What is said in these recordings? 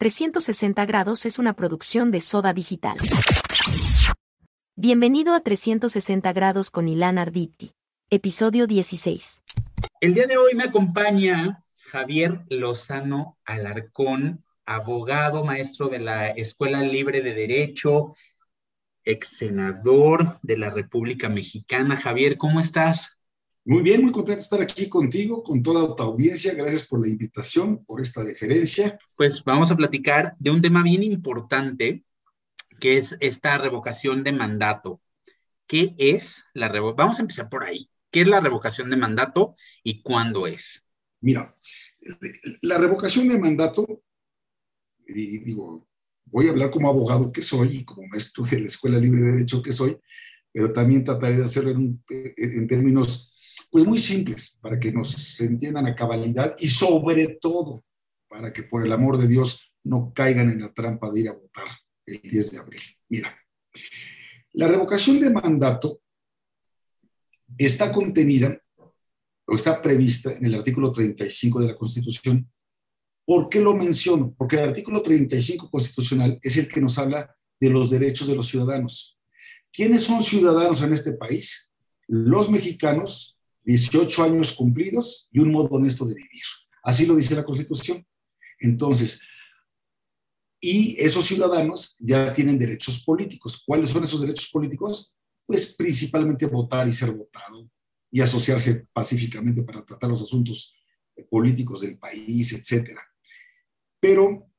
360 grados es una producción de Soda Digital. Bienvenido a 360 grados con Ilan Arditi, episodio 16. El día de hoy me acompaña Javier Lozano Alarcón, abogado, maestro de la Escuela Libre de Derecho, ex senador de la República Mexicana. Javier, ¿cómo estás? Muy bien, muy contento de estar aquí contigo, con toda tu audiencia. Gracias por la invitación, por esta deferencia. Pues vamos a platicar de un tema bien importante, que es esta revocación de mandato. ¿Qué es la revocación? Vamos a empezar por ahí. ¿Qué es la revocación de mandato y cuándo es? Mira, la revocación de mandato, y digo, voy a hablar como abogado que soy y como maestro de la Escuela Libre de Derecho que soy, pero también trataré de hacerlo en, en términos pues muy simples, para que nos entiendan a cabalidad y sobre todo para que por el amor de Dios no caigan en la trampa de ir a votar el 10 de abril. Mira, la revocación de mandato está contenida o está prevista en el artículo 35 de la Constitución. ¿Por qué lo menciono? Porque el artículo 35 constitucional es el que nos habla de los derechos de los ciudadanos. ¿Quiénes son ciudadanos en este país? Los mexicanos 18 años cumplidos y un modo honesto de vivir. Así lo dice la Constitución. Entonces, y esos ciudadanos ya tienen derechos políticos. ¿Cuáles son esos derechos políticos? Pues principalmente votar y ser votado y asociarse pacíficamente para tratar los asuntos políticos del país, etc. Pero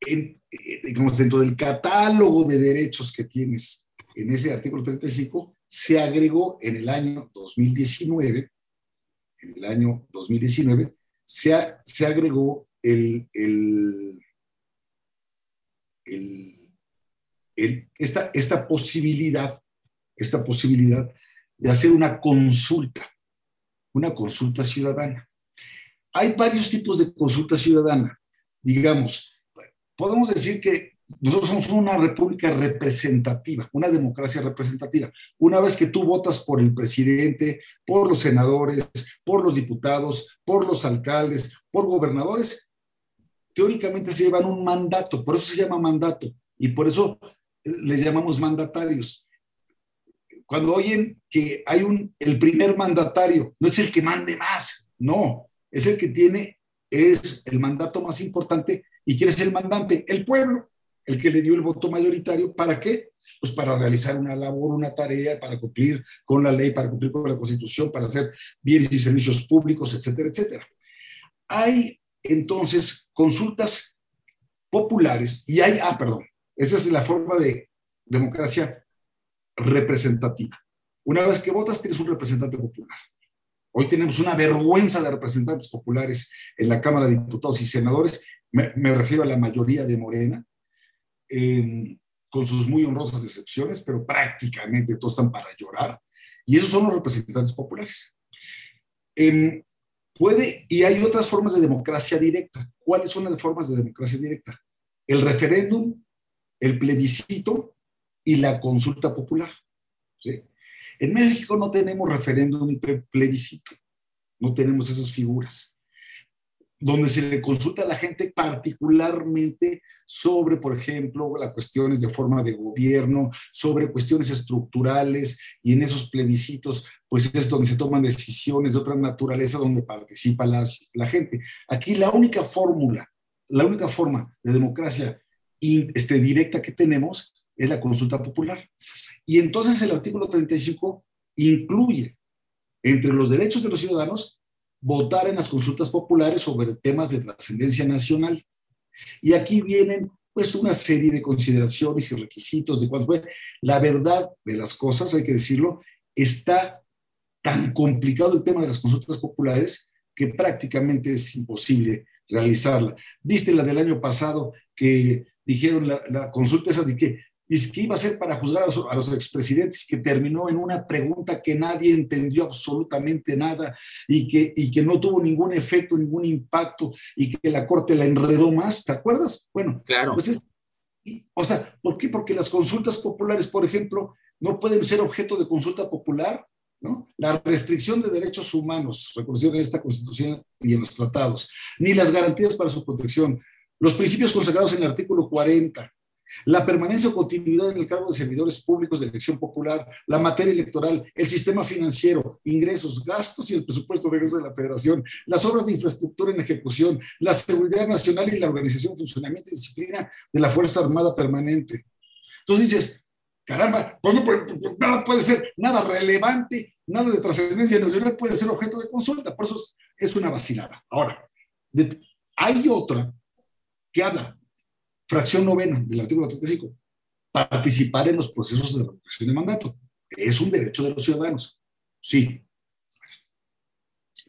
en, digamos, dentro del catálogo de derechos que tienes en ese artículo 35, se agregó en el año 2019, en el año 2019, se, se agregó el, el, el, esta, esta posibilidad, esta posibilidad de hacer una consulta, una consulta ciudadana. Hay varios tipos de consulta ciudadana. Digamos, podemos decir que nosotros somos una república representativa, una democracia representativa. Una vez que tú votas por el presidente, por los senadores, por los diputados, por los alcaldes, por gobernadores, teóricamente se llevan un mandato, por eso se llama mandato y por eso les llamamos mandatarios. Cuando oyen que hay un, el primer mandatario, no es el que mande más, no, es el que tiene, es el mandato más importante. ¿Y quién es el mandante? El pueblo el que le dio el voto mayoritario. ¿Para qué? Pues para realizar una labor, una tarea, para cumplir con la ley, para cumplir con la constitución, para hacer bienes y servicios públicos, etcétera, etcétera. Hay entonces consultas populares y hay, ah, perdón, esa es la forma de democracia representativa. Una vez que votas, tienes un representante popular. Hoy tenemos una vergüenza de representantes populares en la Cámara de Diputados y Senadores. Me, me refiero a la mayoría de Morena, con sus muy honrosas excepciones, pero prácticamente todos están para llorar, y esos son los representantes populares. Em, puede, y hay otras formas de democracia directa. ¿Cuáles son las formas de democracia directa? El referéndum, el plebiscito y la consulta popular. En México no tenemos referéndum ni plebiscito, no tenemos esas figuras donde se le consulta a la gente particularmente sobre, por ejemplo, las cuestiones de forma de gobierno, sobre cuestiones estructurales, y en esos plebiscitos, pues es donde se toman decisiones de otra naturaleza, donde participa la gente. Aquí la única fórmula, la única forma de democracia este, directa que tenemos es la consulta popular. Y entonces el artículo 35 incluye entre los derechos de los ciudadanos votar en las consultas populares sobre temas de trascendencia nacional. Y aquí vienen pues una serie de consideraciones y requisitos de cuánto La verdad de las cosas, hay que decirlo, está tan complicado el tema de las consultas populares que prácticamente es imposible realizarla. Viste la del año pasado que dijeron la, la consulta esa de que y que iba a ser para juzgar a los, expresidentes, que terminó en una pregunta que nadie entendió absolutamente nada y que, y que no tuvo ningún efecto, ningún impacto y que la Corte la enredó más, ¿te acuerdas? Bueno, claro. Pues es, o sea, ¿por qué? Porque las consultas populares, por ejemplo, no pueden ser objeto de consulta popular, ¿no? La restricción de derechos humanos reconocida en esta Constitución y en los tratados, ni las garantías para su protección, los principios consagrados en el artículo 40, la permanencia o continuidad en el cargo de servidores públicos de elección popular, la materia electoral, el sistema financiero, ingresos, gastos y el presupuesto de de la federación, las obras de infraestructura en ejecución, la seguridad nacional y la organización, funcionamiento y disciplina de la Fuerza Armada Permanente. Entonces dices, caramba, pues nada puede ser, nada relevante, nada de trascendencia nacional puede ser objeto de consulta, por eso es, una vacilada. Ahora, hay otra que habla Fracción novena del artículo 35. Participar en los procesos de revocación de mandato. ¿Es un derecho de los ciudadanos? Sí.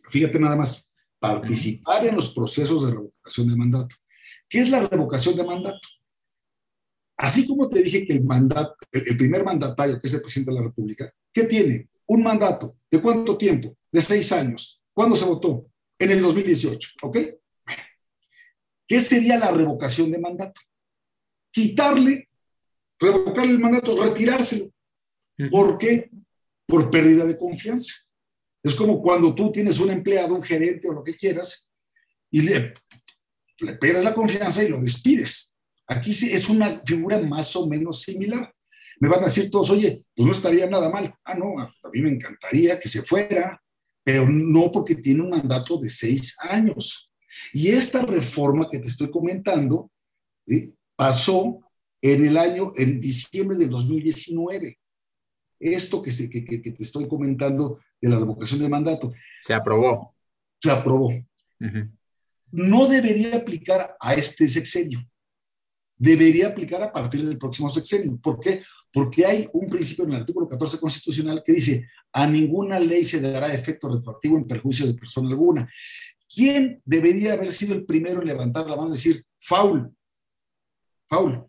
Fíjate nada más. Participar en los procesos de revocación de mandato. ¿Qué es la revocación de mandato? Así como te dije que el, mandato, el primer mandatario, que es el presidente de la República, ¿qué tiene? Un mandato. ¿De cuánto tiempo? De seis años. ¿Cuándo se votó? En el 2018. ¿Ok? ¿Qué sería la revocación de mandato? Quitarle, revocarle el mandato, retirárselo. ¿Por qué? Por pérdida de confianza. Es como cuando tú tienes un empleado, un gerente o lo que quieras, y le, le pierdes la confianza y lo despides. Aquí es una figura más o menos similar. Me van a decir todos, oye, pues no estaría nada mal. Ah, no, a mí me encantaría que se fuera, pero no porque tiene un mandato de seis años. Y esta reforma que te estoy comentando pasó en el año, en diciembre del 2019. Esto que, se, que, te estoy comentando de la revocación de mandato. Se aprobó. Se aprobó. No debería aplicar a este sexenio. Debería aplicar a partir del próximo sexenio. ¿Por qué? Porque hay un principio en el artículo 14 constitucional que dice, a ninguna ley se dará efecto retroactivo en perjuicio de persona alguna. ¿Quién debería haber sido el primero en levantar la mano y decir, faul, faul?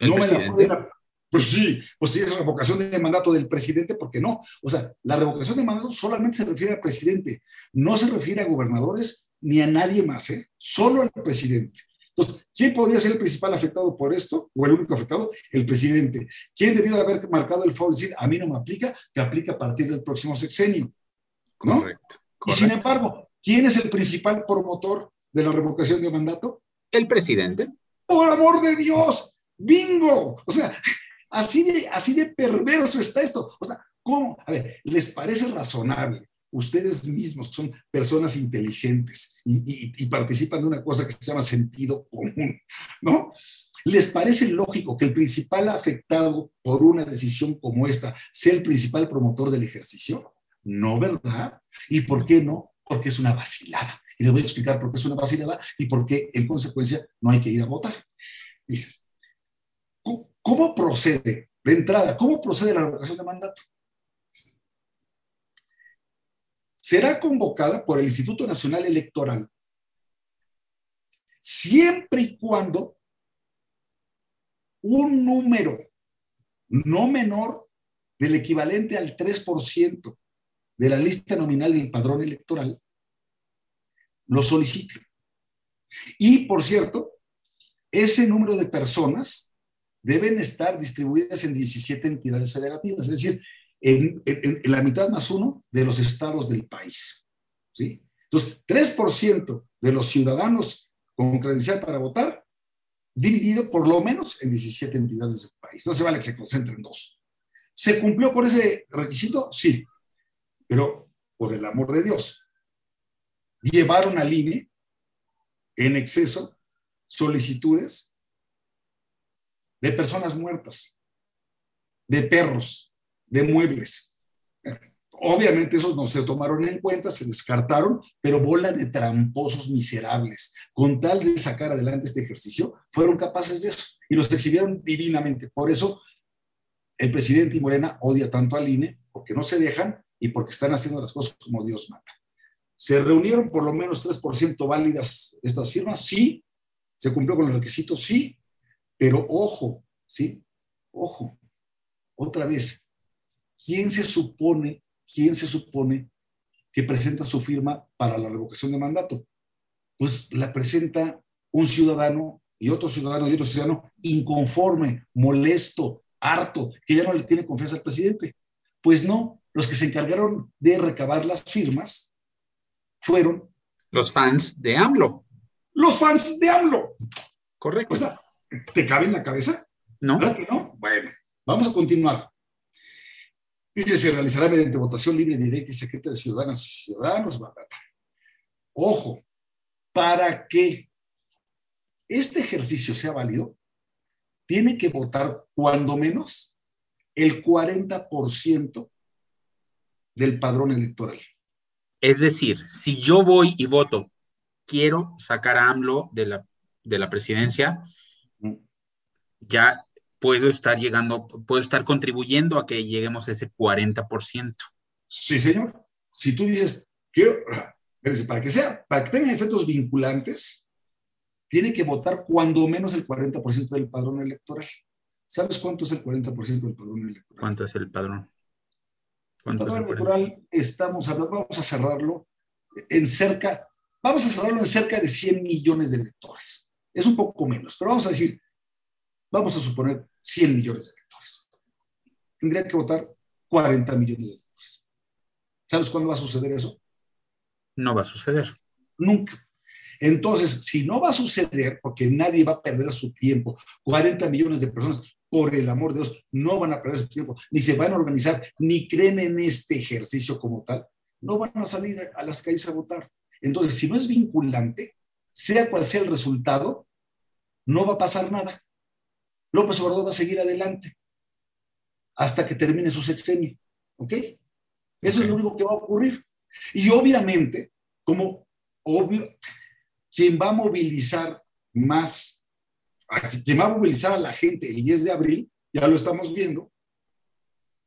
no me la Pues sí, pues sí, es revocación de mandato del presidente, ¿por qué no? O sea, la revocación de mandato solamente se refiere al presidente, no se refiere a gobernadores ni a nadie más, ¿eh? Solo al presidente. Entonces, ¿quién podría ser el principal afectado por esto? ¿O el único afectado? El presidente. ¿Quién debió haber marcado el faul? Decir, a mí no me aplica, que aplica a partir del próximo sexenio. Correcto. Y sin embargo, ¿Quién es el principal promotor de la revocación de mandato? El presidente. Por amor de Dios, bingo. O sea, así de, así de perverso está esto. O sea, ¿cómo? A ver, ¿les parece razonable? Ustedes mismos, que son personas inteligentes y, y participan de una cosa que se llama sentido común, ¿no? ¿Les parece lógico que el principal afectado por una decisión como esta sea el principal promotor del ejercicio? No, ¿verdad? ¿Y por qué no? porque es una vacilada. Y les voy a explicar por qué es una vacilada y por qué, en consecuencia, no hay que ir a votar. Dice, ¿cómo procede? De entrada, ¿cómo procede la revocación de mandato? Será convocada por el Instituto Nacional Electoral siempre y cuando un número no menor del equivalente al 3% de la lista nominal del padrón electoral lo solicite. Y, por cierto, ese número de personas deben estar distribuidas en 17 entidades federativas, es decir, en, la mitad más uno de los estados del país. ¿sí? Entonces, 3% de los ciudadanos con credencial para votar, dividido por lo menos en 17 entidades del país. No se vale que se concentren dos. ¿Se cumplió con ese requisito? Sí. Pero, por el amor de Dios, llevaron al INE en exceso solicitudes de personas muertas, de perros, de muebles. Obviamente esos no se tomaron en cuenta, se descartaron, pero bola de tramposos miserables, con tal de sacar adelante este ejercicio, fueron capaces de eso y los exhibieron divinamente. Por eso el presidente y Morena odia tanto al INE, porque no se dejan y porque están haciendo las cosas como Dios manda. ¿Se reunieron por lo menos 3% válidas estas firmas? Sí. ¿Se cumplió con los requisitos? Sí. Pero ojo, ¿sí? Ojo. Otra vez, ¿quién se supone, quién se supone que presenta su firma para la revocación de mandato? Pues la presenta un ciudadano y otro ciudadano y otro ciudadano inconforme, molesto, harto, que ya no le tiene confianza al presidente. Pues no, los que se encargaron de recabar las firmas fueron los fans de AMLO. los fans de AMLO. Correcto. O sea, ¿te cabe en la cabeza? ¿No? ¿Verdad que no? Bueno, vamos a continuar. Dice, se realizará mediante votación libre, directa y secreta de ciudadanas y ciudadanos. Ojo, para que este ejercicio sea válido, tiene que votar cuando menos el 40% del padrón electoral. Es decir, si yo voy y voto, quiero sacar a AMLO de la, de la presidencia, ya puedo estar llegando, puedo estar contribuyendo a que lleguemos a ese 40%. Sí, señor. Si tú dices, quiero, para que sea, para que tenga efectos vinculantes, tiene que votar cuando menos el 40% del padrón electoral. ¿Sabes cuánto es el 40% del padrón electoral? ¿Cuánto es el padrón? El ¿Cuánto es padrón el 40? electoral, estamos hablando, vamos a cerrarlo en cerca, vamos a cerrarlo en cerca de 100 millones de electores. Es un poco menos, pero vamos a decir, vamos a suponer 100 millones de electores. Tendría que votar 40 millones de electores. ¿Sabes cuándo va a suceder eso? No va a suceder. Nunca. Entonces, si no va a suceder, porque nadie va a perder su tiempo, 40 millones de personas, por el amor de Dios, no van a perder su tiempo, ni se van a organizar, ni creen en este ejercicio como tal, no van a salir a las calles a votar. Entonces, si no es vinculante, sea cual sea el resultado, no va a pasar nada. López Obrador va a seguir adelante hasta que termine su sexenio. ¿Ok? Eso es lo único que va a ocurrir. Y obviamente, como obvio, quien va a movilizar más, a quien va a movilizar a la gente el 10 de abril, ya lo estamos viendo,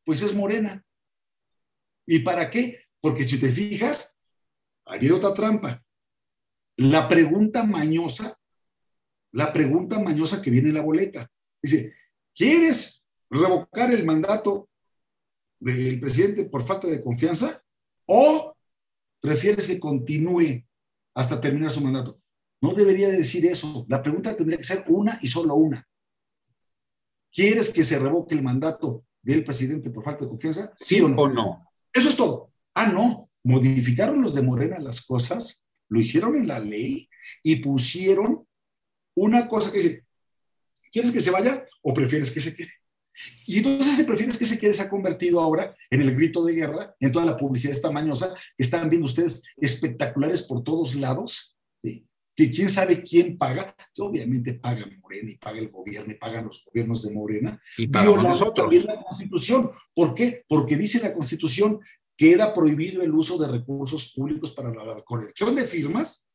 pues es Morena. ¿Y para qué? Porque si te fijas, viene otra trampa. La pregunta mañosa, la pregunta mañosa que viene en la boleta. Dice, ¿quieres revocar el mandato del presidente por falta de confianza o prefieres que continúe hasta terminar su mandato? No debería de decir eso. La pregunta tendría que ser una y solo una. ¿Quieres que se revoque el mandato del presidente por falta de confianza? ¿Sí o no? Eso es todo. Ah, no. Modificaron los de Morena las cosas, lo hicieron en la ley y pusieron una cosa que dice, ¿quieres que se vaya o prefieres que se quede? Y entonces ese prefieres que se quede se ha convertido ahora en el grito de guerra, en toda la publicidad esta mañosa que están viendo ustedes espectaculares por todos lados. Que quién sabe quién paga, que obviamente paga Morena y paga el gobierno y pagan los gobiernos de Morena, Y violando nosotros. también la Constitución. ¿Por qué? Porque dice la Constitución que era prohibido el uso de recursos públicos para la colección de firmas,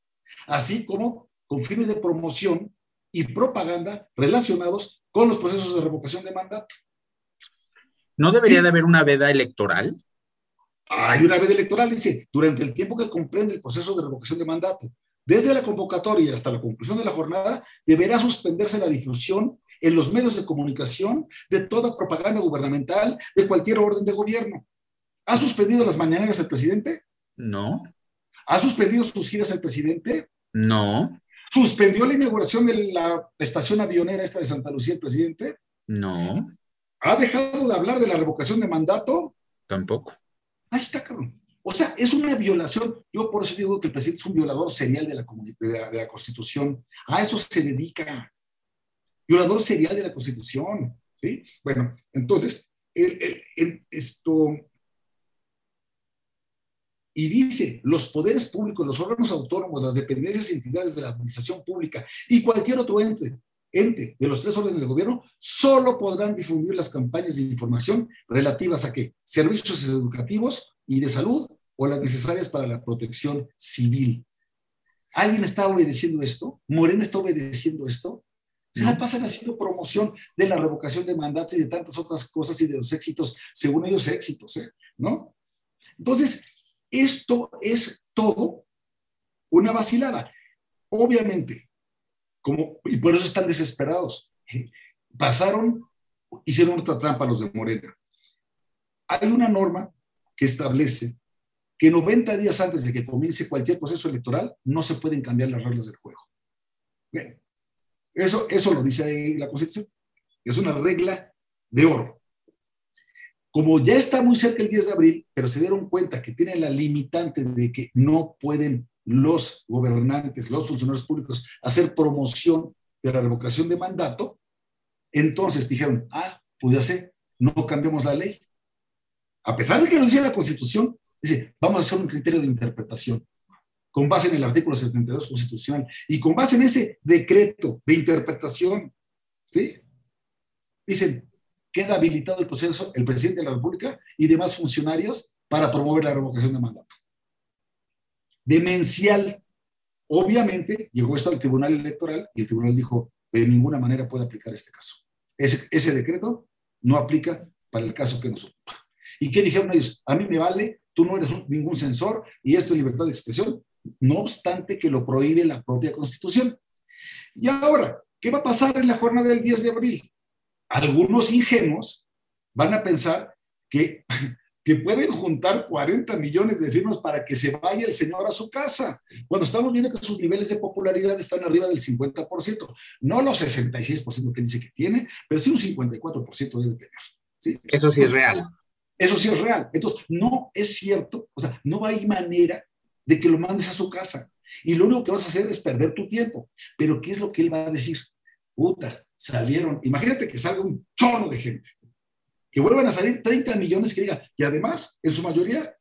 así como con fines de promoción y propaganda relacionados con los procesos de revocación de mandato. ¿No debería Sí. de haber una veda electoral? Hay una vez electoral, dice, durante el tiempo que comprende el proceso de revocación de mandato, desde la convocatoria hasta la conclusión de la jornada, deberá suspenderse la difusión en los medios de comunicación de toda propaganda gubernamental de cualquier orden de gobierno. ¿Ha suspendido las mañaneras el presidente? No, ¿Ha suspendido sus giras el presidente? no, ¿Suspendió la inauguración de la estación avionera esta de Santa Lucía el presidente? no, ¿Ha dejado de hablar de la revocación de mandato? tampoco. Ahí está, cabrón. O sea, es una violación. Yo por eso digo que el presidente es un violador serial de la, de la, de la Constitución. A eso se dedica. Violador serial de la Constitución. ¿sí? Bueno, entonces, esto. Y dice, los poderes públicos, los órganos autónomos, las dependencias y entidades de la administración pública y cualquier otro ente, ente de los tres órdenes de gobierno, solo podrán difundir las campañas de información relativas a qué? Servicios educativos y de salud o las necesarias para la protección civil. ¿Alguien está obedeciendo esto? ¿Morena está obedeciendo esto? Se la pasan haciendo promoción de la revocación de mandato y de tantas otras cosas y de los éxitos, según ellos éxitos, ¿eh? ¿no? Entonces, esto es todo una vacilada. Obviamente, como, y por eso están desesperados. Pasaron, hicieron otra trampa los de Morena. Hay una norma que establece que 90 días antes de que comience cualquier proceso electoral no se pueden cambiar las reglas del juego. Eso, eso lo dice la Constitución. Es una regla de oro. Como ya está muy cerca el 10 de abril, pero se dieron cuenta que tienen la limitante de que no pueden los gobernantes, los funcionarios públicos, hacer promoción de la revocación de mandato, entonces dijeron, ah, pues ya sé, no cambiemos la ley. A pesar de que lo decía la Constitución, dice, vamos a hacer un criterio de interpretación con base en el artículo 72 constitucional y con base en ese decreto de interpretación, ¿sí? Dicen, queda habilitado el proceso el presidente de la República y demás funcionarios para promover la revocación de mandato. Demencial. Obviamente llegó esto al Tribunal Electoral y el Tribunal dijo, de ninguna manera puede aplicar este caso. Ese, ese decreto no aplica para el caso que nos ocupa. ¿Y qué dijeron ellos? A mí me vale, tú no eres ningún censor y esto es libertad de expresión, no obstante que lo prohíbe la propia Constitución. Y ahora, ¿qué va a pasar en la jornada del 10 de abril? Algunos ingenuos van a pensar que pueden juntar 40 millones de firmas para que se vaya el señor a su casa, cuando estamos viendo que sus niveles de popularidad están arriba del 50%, no los 66% que dice que tiene, pero sí un 54% debe tener. Eso sí es real. Eso sí es real. Entonces, no es cierto, o sea, no hay manera de que lo mandes a su casa. Y lo único que vas a hacer es perder tu tiempo. Pero, ¿qué es lo que él va a decir? Puta, salieron. Imagínate que salga un chorro de gente que vuelvan a salir 30 millones que diga, y además, en su mayoría,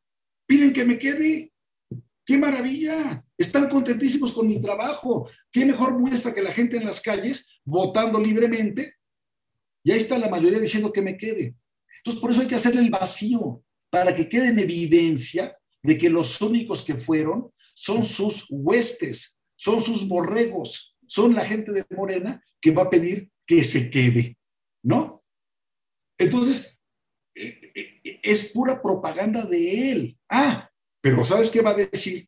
piden que me quede. ¡Qué maravilla! Están contentísimos con mi trabajo. ¿Qué mejor muestra que la gente en las calles votando libremente? Y ahí está la mayoría diciendo que me quede. Entonces, por eso hay que hacerle el vacío, para que quede en evidencia de que los únicos que fueron son sus huestes, son sus borregos, son la gente de Morena que va a pedir que se quede, ¿no? Entonces, eh, eh, es pura propaganda de él. Ah, pero ¿sabes qué va a decir?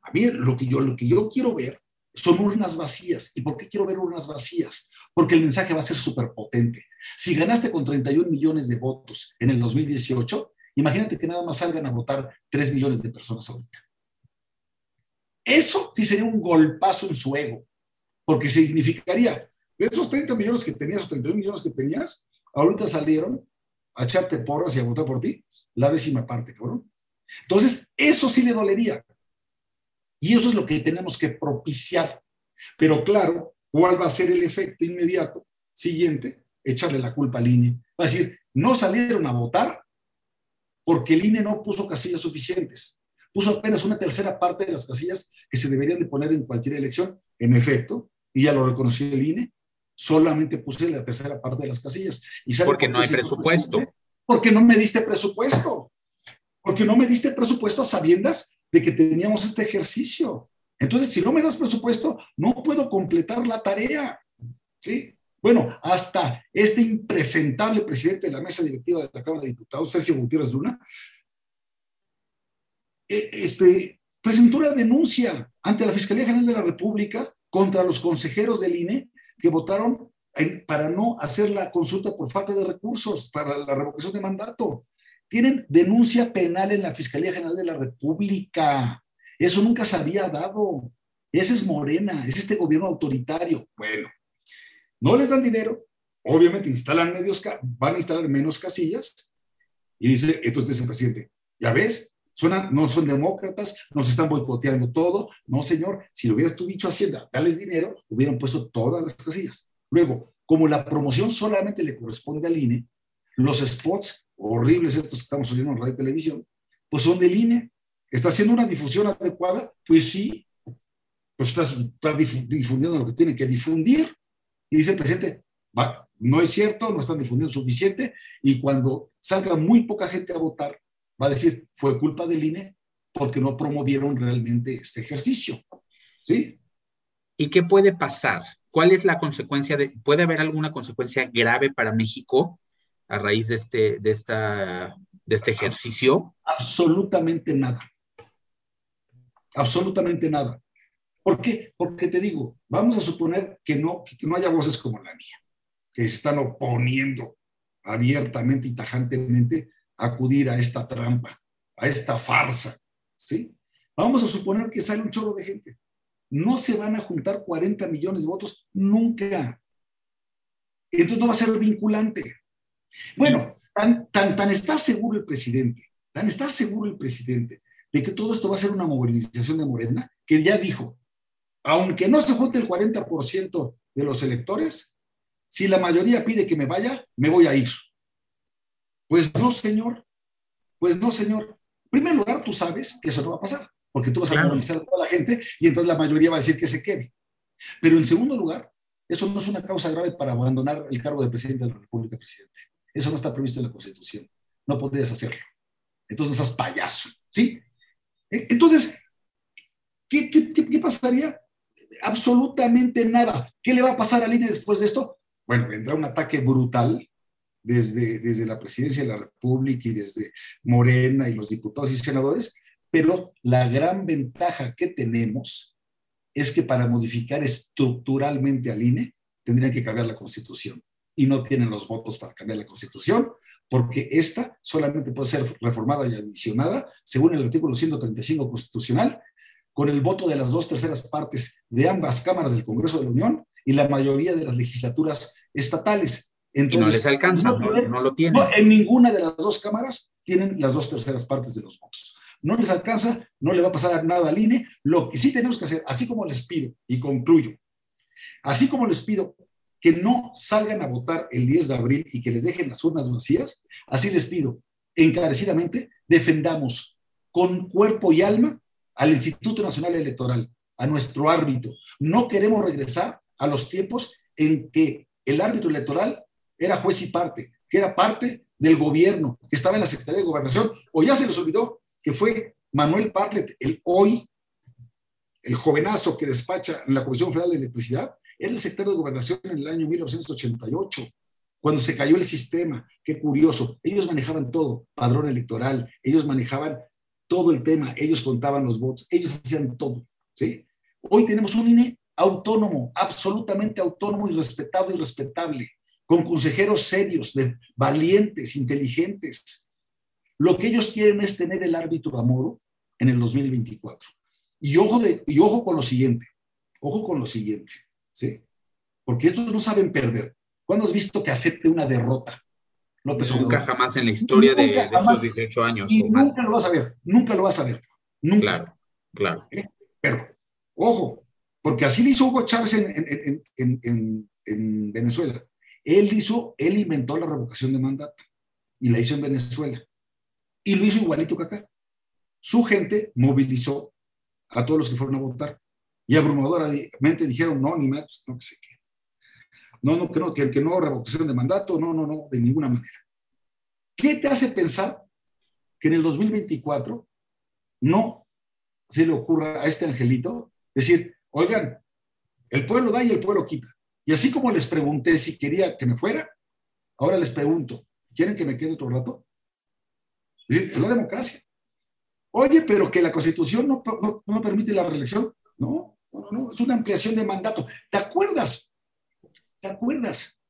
a mí lo que, yo, lo que yo quiero ver son urnas vacías. ¿Y por qué quiero ver urnas vacías? Porque el mensaje va a ser súper potente. Si ganaste con 31 millones de votos en el 2018, imagínate que nada más salgan a votar 3 millones de personas ahorita. Eso sí sería un golpazo en su ego, porque significaría, de esos 30 millones que tenías, o 31 millones que tenías, ahorita salieron a echarte porras y a votar por ti, la décima parte, cabrón. Entonces, eso sí le dolería. Y eso es lo que tenemos que propiciar. Pero claro, ¿cuál va a ser el efecto inmediato siguiente? Echarle la culpa al INE. Va a decir, no salieron a votar porque el INE no puso casillas suficientes. Puso apenas una tercera parte de las casillas que se deberían de poner en cualquier elección. En efecto, y ya lo reconoció el INE, solamente puse la tercera parte de las casillas. ¿Y porque no hay presupuesto. Porque no me diste presupuesto. Porque no me diste presupuesto a sabiendas de que teníamos este ejercicio. Entonces, si no me das presupuesto, no puedo completar la tarea. ¿Sí? Bueno, hasta este impresentable presidente de la mesa directiva de la Cámara de Diputados, Sergio Gutiérrez Luna, e, este, presentó una denuncia ante la Fiscalía General de la República contra los consejeros del INE que votaron para no hacer la consulta por falta de recursos para la revocación de mandato. Tienen denuncia penal en la Fiscalía General de la República. Eso nunca se había dado. Ese es Morena, es este gobierno autoritario. Bueno, no les dan dinero, obviamente instalan medios, van a instalar menos casillas. Y dice, entonces el presidente, ya ves, no son demócratas, nos están boicoteando todo. No, señor, si lo hubieras tú dicho Hacienda, dales dinero, hubieran puesto todas las casillas. Luego, como la promoción solamente le corresponde al INE, los spots horribles estos que estamos oyendo en radio y televisión, pues son del INE. ¿Está haciendo una difusión adecuada? Pues sí, pues está, difundiendo lo que tiene que difundir. Y dice el presidente, no es cierto, no están difundiendo suficiente, y cuando salga muy poca gente a votar, va a decir, fue culpa del INE porque no promovieron realmente este ejercicio. ¿Sí? ¿Y qué puede pasar? ¿Cuál es la consecuencia de, puede haber alguna consecuencia grave para México a raíz de este, de esta, de este ejercicio? Absolutamente nada. Absolutamente nada. ¿Por qué? Porque te digo, vamos a suponer que no, que no haya voces como la mía, que se están oponiendo abiertamente y tajantemente acudir a esta trampa, a esta farsa, ¿sí? Vamos a suponer que sale un chorro de gente. No se van a juntar 40 millones de votos nunca. Entonces no va a ser vinculante. Bueno, tan, tan, tan está seguro el presidente, tan está seguro el presidente de que todo esto va a ser una movilización de Morena, que ya dijo, aunque no se junte el 40% de los electores, si la mayoría pide que me vaya, me voy a ir. Pues no, señor. Pues no, señor. En primer lugar, tú sabes que eso no va a pasar, porque tú vas a movilizar a toda la gente y entonces la mayoría va a decir que se quede. Pero en segundo lugar, eso no es una causa grave para abandonar el cargo de presidente de la República, presidente. Eso no está previsto en la Constitución. No podrías hacerlo. Entonces, estás payaso, ¿sí? E, entonces, ¿qué, pasaría? Absolutamente nada. ¿Qué le va a pasar a INE después de esto? Bueno, vendrá un ataque brutal desde, desde la presidencia de la República y desde Morena y los diputados y senadores, pero la gran ventaja que tenemos es que para modificar estructuralmente al INE tendrían que cambiar la constitución y no tienen los votos para cambiar la constitución porque esta solamente puede ser reformada y adicionada según el artículo 135 constitucional con el voto de las dos terceras partes de ambas cámaras del Congreso de la Unión y la mayoría de las legislaturas estatales. Entonces, no les alcanza, no, lo tienen. en ninguna de las dos cámaras tienen las dos terceras partes de los votos. No les alcanza, no le va a pasar nada al INE. Lo que sí tenemos que hacer, así como les pido, y concluyo, así como les pido que no salgan a votar el 10 de abril y que les dejen las urnas vacías, así les pido encarecidamente, defendamos con cuerpo y alma al Instituto Nacional Electoral, a nuestro árbitro. No queremos regresar a los tiempos en que el árbitro electoral era juez y parte, que era parte del gobierno, que estaba en la Secretaría de Gobernación, o ya se les olvidó que fue Manuel Bartlett, el hoy, el jovenazo que despacha en la Comisión Federal de Electricidad, era el secretario de Gobernación en el año 1988, cuando se cayó el sistema. Qué curioso. Ellos manejaban todo, padrón electoral, ellos manejaban todo el tema, ellos contaban los votos, ellos hacían todo. ¿sí? Hoy tenemos un INE autónomo, absolutamente autónomo y respetado y respetable, con consejeros serios, valientes, inteligentes. Lo que ellos quieren es tener el árbitro a modo en el 2024. Y ojo, de, y ojo con lo siguiente, ojo con lo siguiente, ¿sí? Porque estos no saben perder. ¿Cuándo has visto que acepte una derrota? López nunca jamás en la historia de, esos 18 años. Y nunca lo vas a ver, nunca lo vas a ver. Nunca. Claro, claro. ¿Eh? Pero, ojo, porque así lo hizo Hugo Chávez en, Venezuela. Él hizo, él inventó la revocación de mandato y la hizo en Venezuela. Y lo hizo igualito que acá. Su gente movilizó a todos los que fueron a votar y abrumadoramente dijeron, no, ni más, no, que sé qué. No, no, que no, que, que no, revocación de mandato, no, no, no, de ninguna manera. ¿Qué te hace pensar que en el 2024 no se le ocurra a este angelito decir, Oigan, el pueblo da y el pueblo quita. Y así como les pregunté si quería que me fuera, ahora les pregunto, ¿quieren que me quede otro rato? Es, decir, es la democracia. Oye, pero que la constitución no, no, permite la reelección. No, no, no, es una ampliación de mandato. ¿Te acuerdas? ¿Te acuerdas?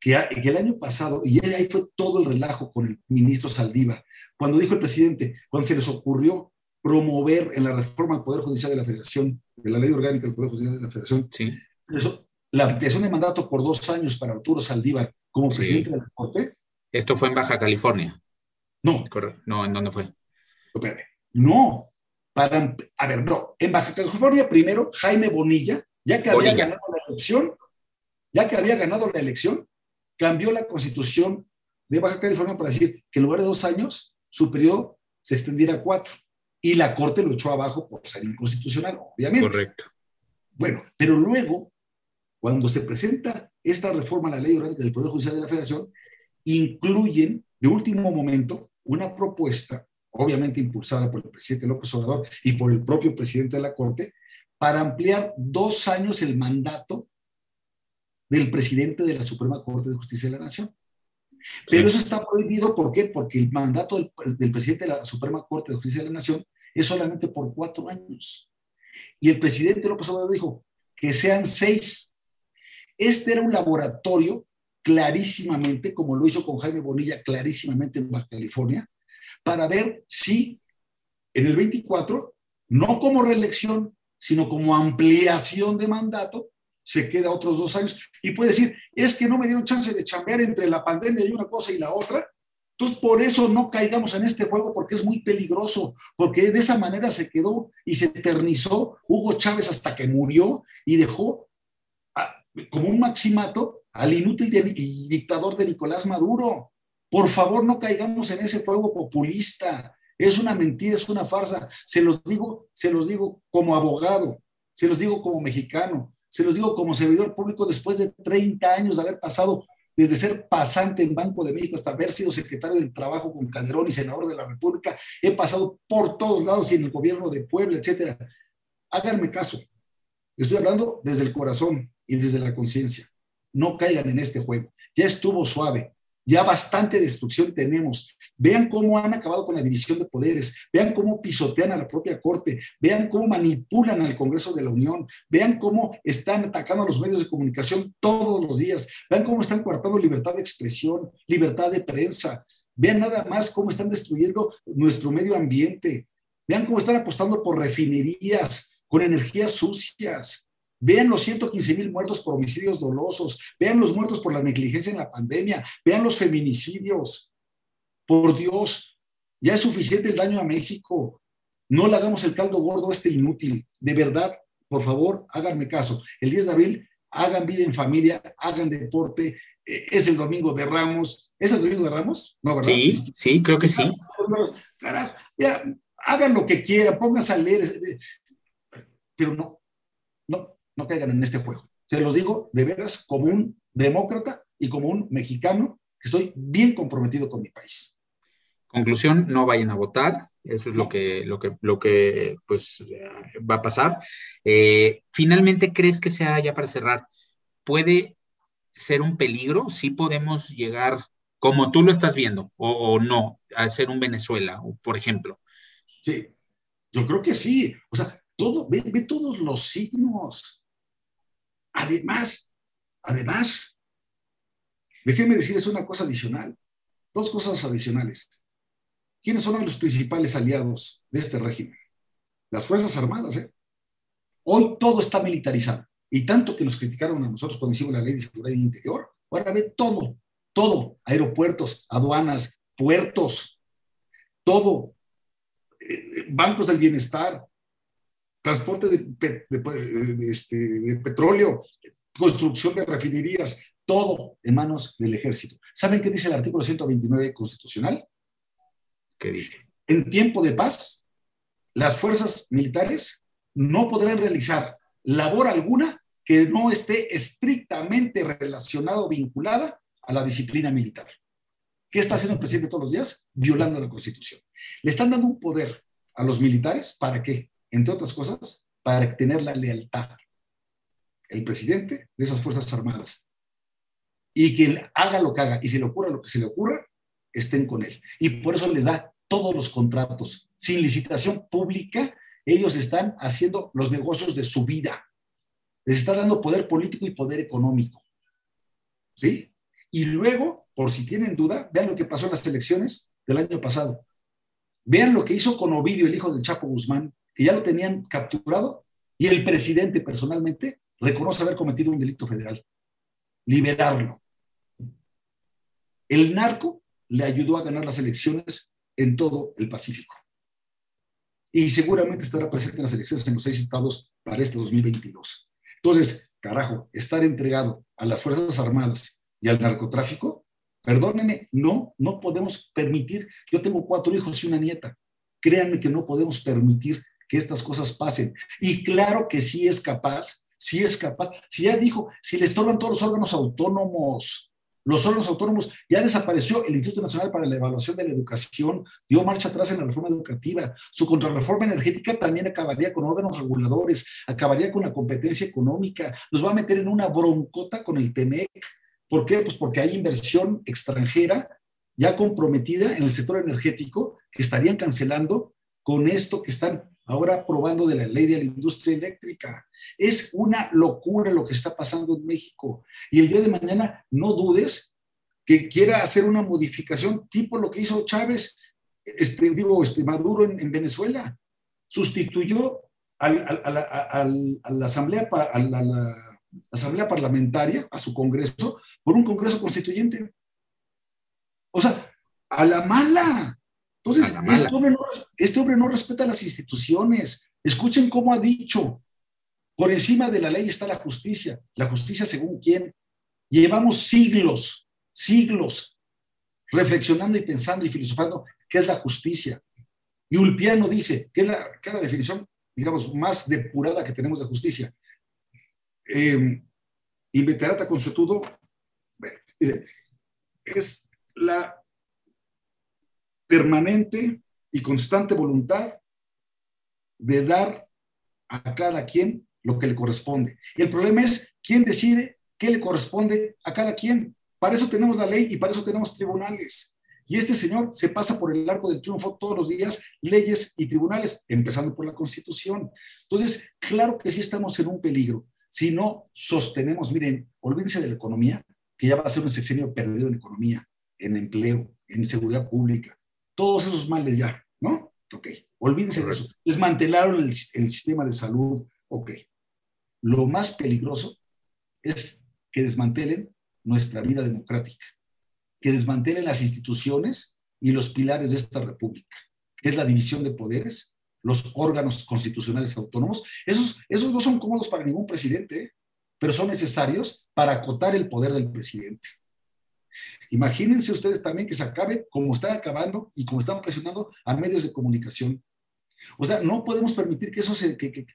Que, que, el año pasado, y ahí fue todo el relajo con el ministro Saldívar, cuando dijo el presidente, cuando se les ocurrió promover en la reforma del Poder Judicial de la Federación, de la ley orgánica del Poder Judicial de la Federación, la ampliación de mandato por dos años para Arturo Saldívar como presidente de la Corte. Esto fue en Baja California. No. No, ¿en dónde fue? No. Para, a ver, no. En Baja California, primero, Jaime Bonilla, ya que había ganado la elección, ya que había ganado la elección, cambió la constitución de Baja California para decir que en lugar de dos años, su periodo se extendiera a cuatro y la Corte lo echó abajo por ser inconstitucional, obviamente. Correcto. Bueno, pero luego, cuando se presenta esta reforma a la ley orgánica del Poder Judicial de la Federación, incluyen de último momento una propuesta, obviamente impulsada por el presidente López Obrador y por el propio presidente de la Corte, para ampliar dos años el mandato del presidente de la Suprema Corte de Justicia de la Nación. Pero eso está prohibido, ¿por qué? Porque el mandato del, presidente de la Suprema Corte de Justicia de la Nación es solamente por cuatro años. Y el presidente López Obrador dijo que sean seis. Este era un laboratorio clarísimamente, como lo hizo con Jaime Bonilla clarísimamente en Baja California, para ver si en el 24, no como reelección, sino como ampliación de mandato, se queda otros dos años y puede decir, es que no me dieron chance de chambear entre la pandemia y una cosa y la otra, Entonces, por eso no caigamos en este juego, porque es muy peligroso, porque de esa manera se quedó y se eternizó Hugo Chávez hasta que murió y dejó como un maximato al inútil dictador de Nicolás Maduro. Por favor, no caigamos en ese juego populista. Es una mentira, es una farsa. Se los digo, se los digo como abogado, se los digo como mexicano, se los digo como servidor público después de 30 años de haber pasado desde ser pasante en Banco de México hasta haber sido secretario del Trabajo con Calderón y senador de la República, he pasado por todos lados y en el gobierno de Puebla, etcétera. Háganme caso. Estoy hablando desde el corazón y desde la conciencia. No caigan en este juego. Ya estuvo suave. Ya bastante destrucción tenemos. Vean cómo han acabado con la división de poderes, vean cómo pisotean a la propia Corte, vean cómo manipulan al Congreso de la Unión, vean cómo están atacando a los medios de comunicación todos los días, vean cómo están coartando libertad de expresión, libertad de prensa, vean nada más cómo están destruyendo nuestro medio ambiente, vean cómo están apostando por refinerías con energías sucias, Vean los 115 mil muertos por homicidios dolosos, vean los muertos por la negligencia en la pandemia, vean los feminicidios. Por Dios, ya es suficiente el daño a México. No le hagamos el caldo gordo a este inútil. De verdad, por favor, háganme caso. El 10 de abril, hagan vida en familia, hagan deporte. Eh, es el domingo de Ramos. ¿Es el domingo de Ramos? No, ¿verdad? Sí, sí, creo que sí. Carajo, ya, hagan lo que quieran, pónganse a leer. Pero no, no, no caigan en este juego. Se los digo de veras como un demócrata y como un mexicano que estoy bien comprometido con mi país. Conclusión, no vayan a votar. Eso es lo que, lo que, lo que pues, va a pasar. Eh, finalmente, ¿crees que sea, ya para cerrar, puede ser un peligro? Sí podemos llegar, como tú lo estás viendo, o, no, a ser un Venezuela, por ejemplo. Sí, yo creo que sí. O sea, todo, ve todos los signos. Además, además, déjenme decirles una cosa adicional, dos cosas adicionales. ¿Quiénes son los principales aliados de este régimen? Las Fuerzas Armadas. ¿eh? Hoy todo está militarizado. Y tanto que nos criticaron a nosotros cuando hicimos la ley de seguridad interior, ahora ve todo, todo, aeropuertos, aduanas, puertos, todo, eh, bancos del bienestar, transporte de, este, petróleo, construcción de refinerías, todo en manos del ejército. ¿Saben qué dice el artículo 129 constitucional? ¿Qué dice? En tiempo de paz, las fuerzas militares no podrán realizar labor alguna que no esté estrictamente relacionada o vinculada a la disciplina militar. ¿Qué está haciendo el presidente todos los días? Violando la Constitución. Le están dando un poder a los militares, ¿para qué? Entre otras cosas, para tener la lealtad. El presidente de esas Fuerzas Armadas. Y que haga lo que haga y si le ocurra lo que se le ocurra, estén con él. Y por eso les da todos los contratos. Sin licitación pública, ellos están haciendo los negocios de su vida. Les está dando poder político y poder económico. ¿Sí? Y luego, por si tienen duda, vean lo que pasó en las elecciones del año pasado. Vean lo que hizo con Ovidio, el hijo del Chapo Guzmán, que ya lo tenían capturado y el presidente personalmente reconoce haber cometido un delito federal. Liberarlo. El narco le ayudó a ganar las elecciones en todo el Pacífico. Y seguramente estará presente en las elecciones en los seis estados para este 2022. Entonces, carajo, estar entregado a las Fuerzas Armadas y al narcotráfico, perdónenme, no, no podemos permitir. Yo tengo cuatro hijos y una nieta. Créanme que no podemos permitir que estas cosas pasen. Y claro que sí es capaz, sí es capaz. Si ya dijo, si le estorban todos los órganos autónomos, los órganos autónomos, ya desapareció el Instituto Nacional para la Evaluación de la Educación, dio marcha atrás en la reforma educativa. Su contrarreforma energética también acabaría con órganos reguladores, acabaría con la competencia económica, nos va a meter en una broncota con el TEMEC. ¿Por qué? Pues porque hay inversión extranjera ya comprometida en el sector energético que estarían cancelando con esto que están ahora aprobando de la ley de la industria eléctrica. Es una locura lo que está pasando en México. Y el día de mañana no dudes que quiera hacer una modificación tipo lo que hizo Chávez, este, digo, este, Maduro en, Venezuela. Sustituyó a, la, asamblea, a la asamblea parlamentaria, a su Congreso, por un Congreso constituyente. O sea, A la mala. Entonces, Este, hombre no, este hombre no respeta las instituciones. Escuchen cómo ha dicho. Por encima de la ley está la justicia. ¿La justicia según quién? Llevamos siglos, siglos, reflexionando y pensando y filosofando qué es la justicia. Y Ulpiano dice que es la, la definición, digamos, más depurada que tenemos de justicia. Eh, inveterata consuetudo, bueno, dice, es la permanente y constante voluntad de dar a cada quien lo que le corresponde. Y el problema es quién decide qué le corresponde a cada quien. Para eso tenemos la ley y para eso tenemos tribunales. Y este señor se pasa por el arco del triunfo todos los días, leyes y tribunales, empezando por la Constitución. Entonces, claro que sí estamos en un peligro. Si no sostenemos, miren, olvídense de la economía, que ya va a ser un sexenio perdido en economía, en empleo, en seguridad pública, todos esos males ya, ¿no? Ok, olvídense de eso. Desmantelaron el, el sistema de salud, ok. Lo más peligroso es que desmantelen nuestra vida democrática, que desmantelen las instituciones y los pilares de esta república, que es la división de poderes, los órganos constitucionales autónomos. Esos, esos no son cómodos para ningún presidente, pero son necesarios para acotar el poder del presidente. Imagínense ustedes también que se acabe como están acabando y como están presionando a medios de comunicación. O sea, no podemos permitir que eso se, que, que,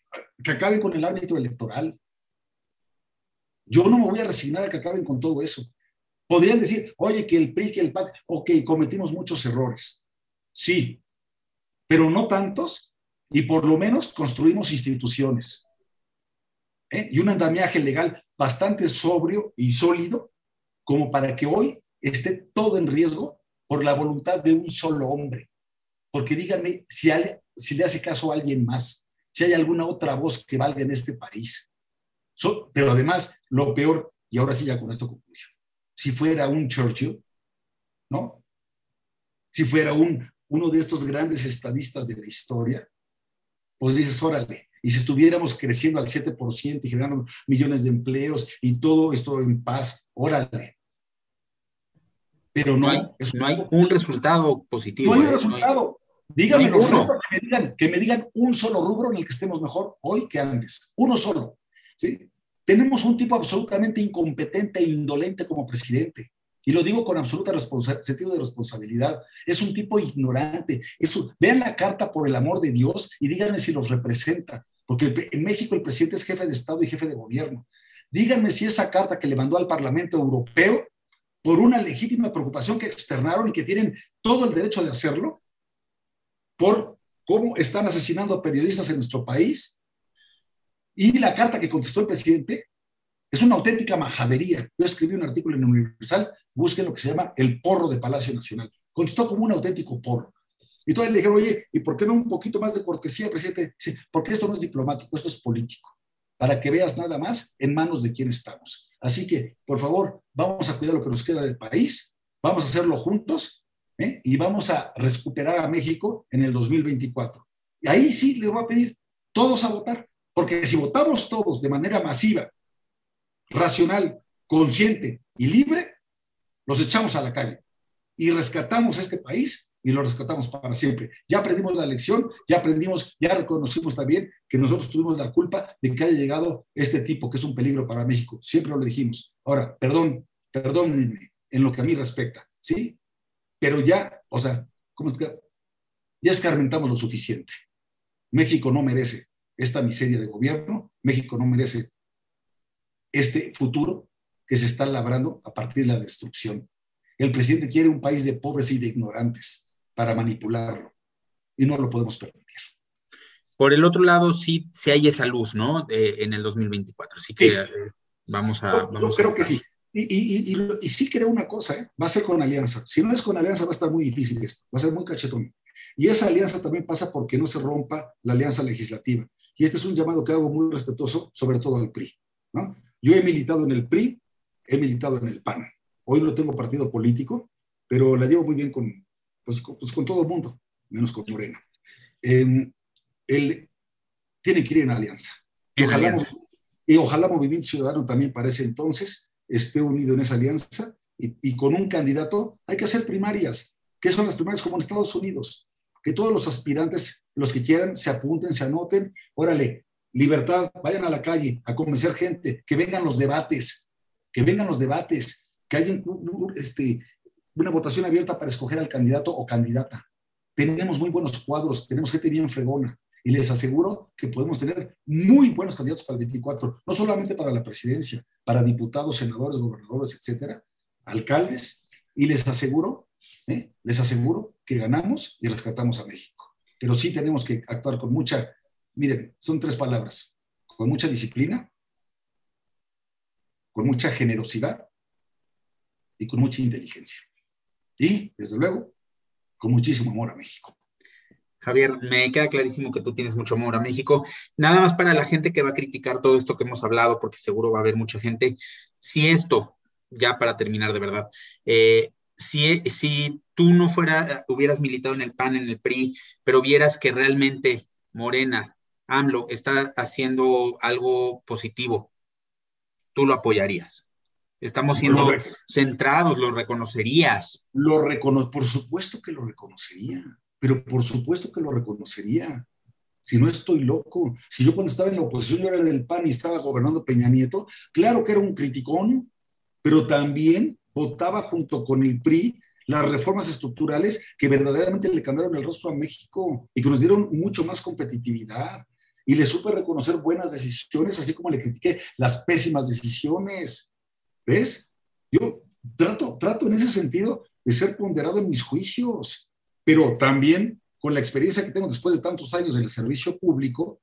que acabe con el árbitro electoral. Yo no me voy a resignar a que acaben con todo eso. Podrían decir, oye, que el PRI, que el PAC, ok, cometimos muchos errores. Sí, pero no tantos y por lo menos construimos instituciones. ¿eh? Y un andamiaje legal bastante sobrio y sólido como para que hoy esté todo en riesgo por la voluntad de un solo hombre. Porque díganme si, le hace caso a alguien más, si hay alguna otra voz que valga en este país. pero además, lo peor, y ahora sí ya con esto concluyo, si fuera un Churchill, ¿no? Si fuera un, uno de estos grandes estadistas de la historia, pues dices, órale, y si estuviéramos creciendo al 7% y generando millones de empleos y todo esto en paz, órale. Pero no, hay, no hay un resultado positivo. No hay un ¿eh? resultado. Díganme, que, me digan, que me digan un solo rubro en el que estemos mejor hoy que antes. Uno solo. ¿sí? Tenemos un tipo absolutamente incompetente e indolente como presidente. Y lo digo con absoluta sentido de responsabilidad. Es un tipo ignorante. Eso, vean la carta por el amor de Dios y díganme si los representa. Porque en México el presidente es jefe de Estado y jefe de gobierno. Díganme si esa carta que le mandó al Parlamento Europeo por una legítima preocupación que externaron y que tienen todo el derecho de hacerlo, por cómo están asesinando a periodistas en nuestro país. Y la carta que contestó el presidente es una auténtica majadería. Yo escribí un artículo en Universal, busquen lo que se llama el porro de Palacio Nacional. Contestó como un auténtico porro. Y todavía le dijeron, oye, ¿y por qué no un poquito más de cortesía, presidente? Sí, porque esto no es diplomático, esto es político. Para que veas nada más en manos de quién estamos. Así que, por favor, vamos a cuidar lo que nos queda del país, vamos a hacerlo juntos ¿eh? y vamos a recuperar a México en el 2024. Y ahí sí les voy a pedir todos a votar, porque si votamos todos de manera masiva, racional, consciente y libre, los echamos a la calle y rescatamos este país y lo rescatamos para siempre. Ya aprendimos la lección, ya aprendimos, ya reconocimos también que nosotros tuvimos la culpa de que haya llegado este tipo que es un peligro para México. Siempre lo dijimos. Ahora, perdón, perdónenme en lo que a mí respecta, ¿sí? Pero ya, o sea, ¿cómo ya escarmentamos lo suficiente. México no merece esta miseria de gobierno, México no merece este futuro que se está labrando a partir de la destrucción. El presidente quiere un país de pobres y de ignorantes para manipularlo. Y no lo podemos permitir. Por el otro lado, sí, sí hay esa luz, ¿no? en el 2024. Así que eh, vamos a... Yo, creo que sí. Y, y, sí creo una cosa, ¿eh? va a ser con alianza. Si no es con alianza, va a estar muy difícil esto, va a ser muy cachetón. Y esa alianza también pasa porque no se rompa la alianza legislativa. Y este es un llamado que hago muy respetuoso, sobre todo al PRI. ¿no? Yo he militado en el PRI, he militado en el PAN. Hoy no tengo partido político, pero la llevo muy bien con, pues, pues, con todo el mundo, menos con Morena. Eh, él tiene que ir en alianza. Y ojalá, y ojalá Movimiento Ciudadano también para ese entonces esté unido en esa alianza y, y, con un candidato hay que hacer primarias. que son las primarias como en Estados Unidos, que todos los aspirantes, los que quieran, se apunten, se anoten, órale, libertad, vayan a la calle a convencer gente, que vengan los debates, que vengan los debates, que haya este, una votación abierta para escoger al candidato o candidata. Tenemos muy buenos cuadros, tenemos gente bien fregona. Y les aseguro que podemos tener muy buenos candidatos para el 24, no solamente para la presidencia, para diputados, senadores, gobernadores, etcétera, alcaldes. Y les aseguro, ¿eh? les aseguro que ganamos y rescatamos a México. Pero sí tenemos que actuar con mucha, miren, son tres palabras, con mucha disciplina, con mucha generosidad y con mucha inteligencia. Y, desde luego, con muchísimo amor a México. Javier, me queda clarísimo que tú tienes mucho amor a México. Nada más para la gente que va a criticar todo esto que hemos hablado, porque seguro va a haber mucha gente. Si esto, ya para terminar de verdad, eh, si, si tú no fuera, hubieras militado en el PAN, en el PRI, pero vieras que realmente Morena, AMLO, está haciendo algo positivo, tú lo apoyarías. Estamos siendo centrados, lo reconocerías. Lo recono por supuesto que lo reconocería, pero por supuesto que lo reconocería. Si no estoy loco, si yo cuando estaba en la oposición yo era del PAN y estaba gobernando Peña Nieto, claro que era un criticón, pero también votaba junto con el PRI las reformas estructurales que verdaderamente le cambiaron el rostro a México y que nos dieron mucho más competitividad. Y le supe reconocer buenas decisiones, así como le critiqué las pésimas decisiones. ¿Ves? Yo trato, trato en ese sentido de ser ponderado en mis juicios, pero también con la experiencia que tengo después de tantos años en el servicio público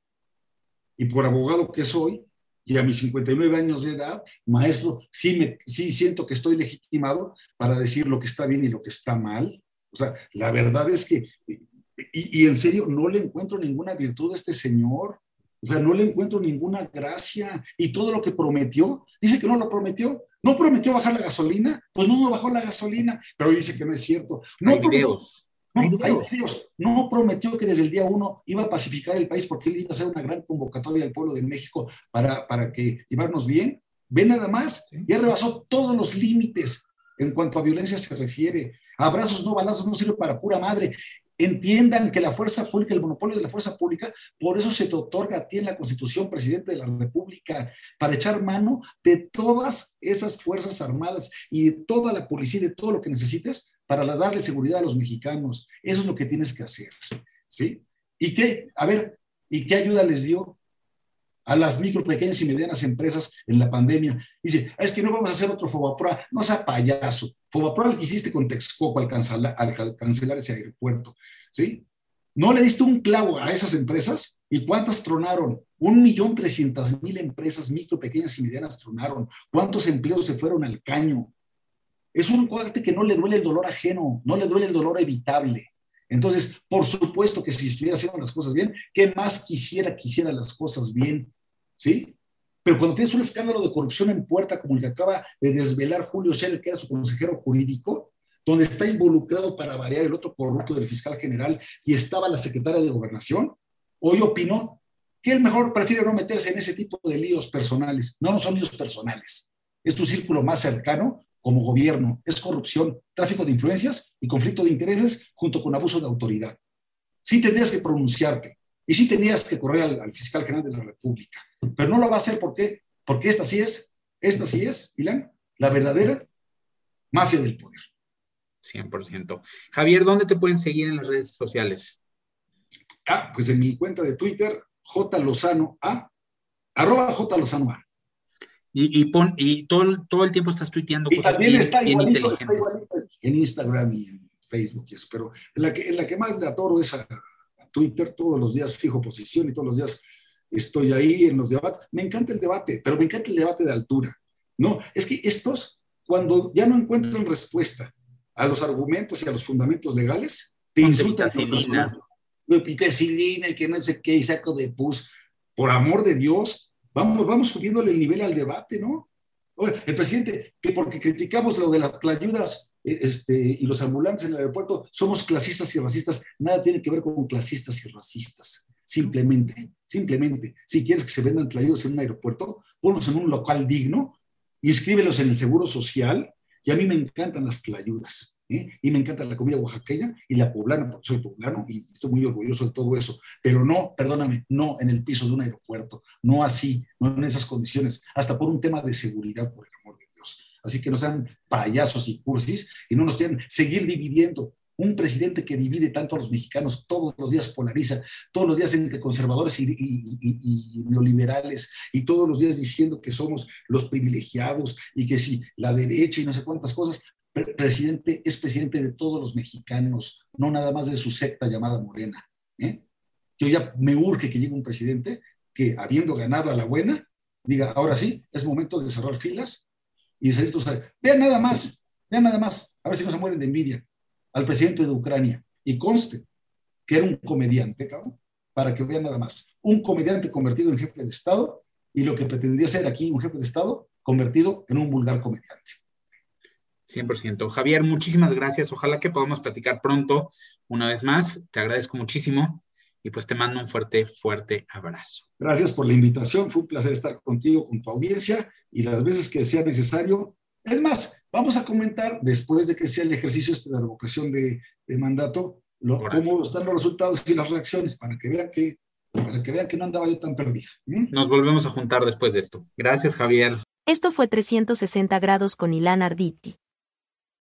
y por abogado que soy, y a mis 59 años de edad, maestro, sí, me, sí siento que estoy legitimado para decir lo que está bien y lo que está mal. O sea, la verdad es que, y, y en serio, no le encuentro ninguna virtud a este señor. O sea, no le encuentro ninguna gracia. Y todo lo que prometió, dice que no lo prometió. No prometió bajar la gasolina, pues no, no bajó la gasolina, pero dice que no es cierto. No hay videos. No, no prometió que desde el día uno iba a pacificar el país porque él iba a hacer una gran convocatoria al pueblo de México para, para que llevarnos bien. Ve nada más, ya rebasó todos los límites en cuanto a violencia se refiere. Abrazos, no balazos, no sirve para pura madre. Entiendan que la fuerza pública, el monopolio de la fuerza pública, por eso se te otorga a ti en la Constitución, presidente de la República, para echar mano de todas esas fuerzas armadas y de toda la policía y de todo lo que necesites para darle seguridad a los mexicanos. Eso es lo que tienes que hacer, ¿sí? ¿Y qué? A ver, ¿y qué ayuda les dio a las micro, pequeñas y medianas empresas en la pandemia? Dice, es que no vamos a hacer otro Fobapro, no sea payaso. Fobapro el que hiciste con Texcoco al cancelar, al cancelar ese aeropuerto, ¿sí? ¿No le diste un clavo a esas empresas? ¿Y cuántas tronaron? Un millón trescientas mil empresas micro, pequeñas y medianas tronaron. ¿Cuántos empleos se fueron al caño? Es un cuate que no le duele el dolor ajeno, no le duele el dolor evitable. Entonces, por supuesto que si estuviera haciendo las cosas bien, ¿qué más quisiera que hiciera las cosas bien? ¿Sí? Pero cuando tienes un escándalo de corrupción en puerta, como el que acaba de desvelar Julio Scherer, que era su consejero jurídico, donde está involucrado para variar el otro corrupto del fiscal general y estaba la secretaria de gobernación, hoy opinó que él mejor prefiere no meterse en ese tipo de líos personales. No, no son líos personales. Es tu círculo más cercano como gobierno. Es corrupción, tráfico de influencias y conflicto de intereses junto con abuso de autoridad. Sí tendrías que pronunciarte, y sí tenías que correr al, fiscal general de la República, pero no lo va a hacer ¿por qué? porque esta sí es, esta sí es, Milán, la verdadera mafia del poder. 100%. Javier, ¿dónde te pueden seguir en las redes sociales? Ah, pues en mi cuenta de Twitter, J Lozano A, arroba J Lozano A. Y, y, pon, y todo, todo el tiempo estás tuiteando y también está igualito, está igualito en Instagram y en Facebook y eso, pero en la que, en la que más le atoro es a, Twitter, todos los días fijo posición y todos los días estoy ahí en los debates. Me encanta el debate, pero me encanta el debate de altura. No, es que estos, cuando ya no encuentran respuesta a los argumentos y a los fundamentos legales, te insultan. Pitacilina y que no sé qué, y saco de pus. Por amor de Dios, vamos, vamos subiéndole el nivel al debate, ¿no? el presidente, que porque criticamos lo de las ayudas este, y los ambulantes en el aeropuerto, somos clasistas y racistas. Nada tiene que ver con clasistas y racistas. Simplemente, simplemente, si quieres que se vendan traídos en un aeropuerto, ponlos en un local digno, inscríbelos en el seguro social, y a mí me encantan las tlayudas. ¿eh? Y me encanta la comida oaxaqueña y la poblana, porque soy poblano y estoy muy orgulloso de todo eso. Pero no, perdóname, no en el piso de un aeropuerto, no así, no en esas condiciones, hasta por un tema de seguridad, por el amor de Dios. Así que no sean payasos y cursis y no nos quieran seguir dividiendo. Un presidente que divide tanto a los mexicanos, todos los días polariza, todos los días entre conservadores y, neoliberales, y todos los días diciendo que somos los privilegiados y que si la derecha y no sé cuántas cosas, presidente es presidente de todos los mexicanos, no nada más de su secta llamada Morena. ¿eh? Yo ya me urge que llegue un presidente que, habiendo ganado a la buena, diga, ahora sí, es momento de cerrar filas y salir todos Vean nada más, vean nada más, a ver si no se mueren de envidia, al presidente de Ucrania. Y conste que era un comediante, cabrón, para que vean nada más. Un comediante convertido en jefe de Estado y lo que pretendía ser aquí un jefe de Estado convertido en un vulgar comediante. 100%. Javier, muchísimas gracias. Ojalá que podamos platicar pronto una vez más. Te agradezco muchísimo y pues te mando un fuerte, fuerte abrazo. Gracias por la invitación. Fue un placer estar contigo, con tu audiencia y las veces que sea necesario. Es más, vamos a comentar después de que sea el ejercicio este de revocación de, de mandato, lo, cómo están los resultados y las reacciones para que vean que para que vean que no andaba yo tan perdido. ¿Mm? Nos volvemos a juntar después de esto. Gracias, Javier. Esto fue 360 grados con Ilan Arditi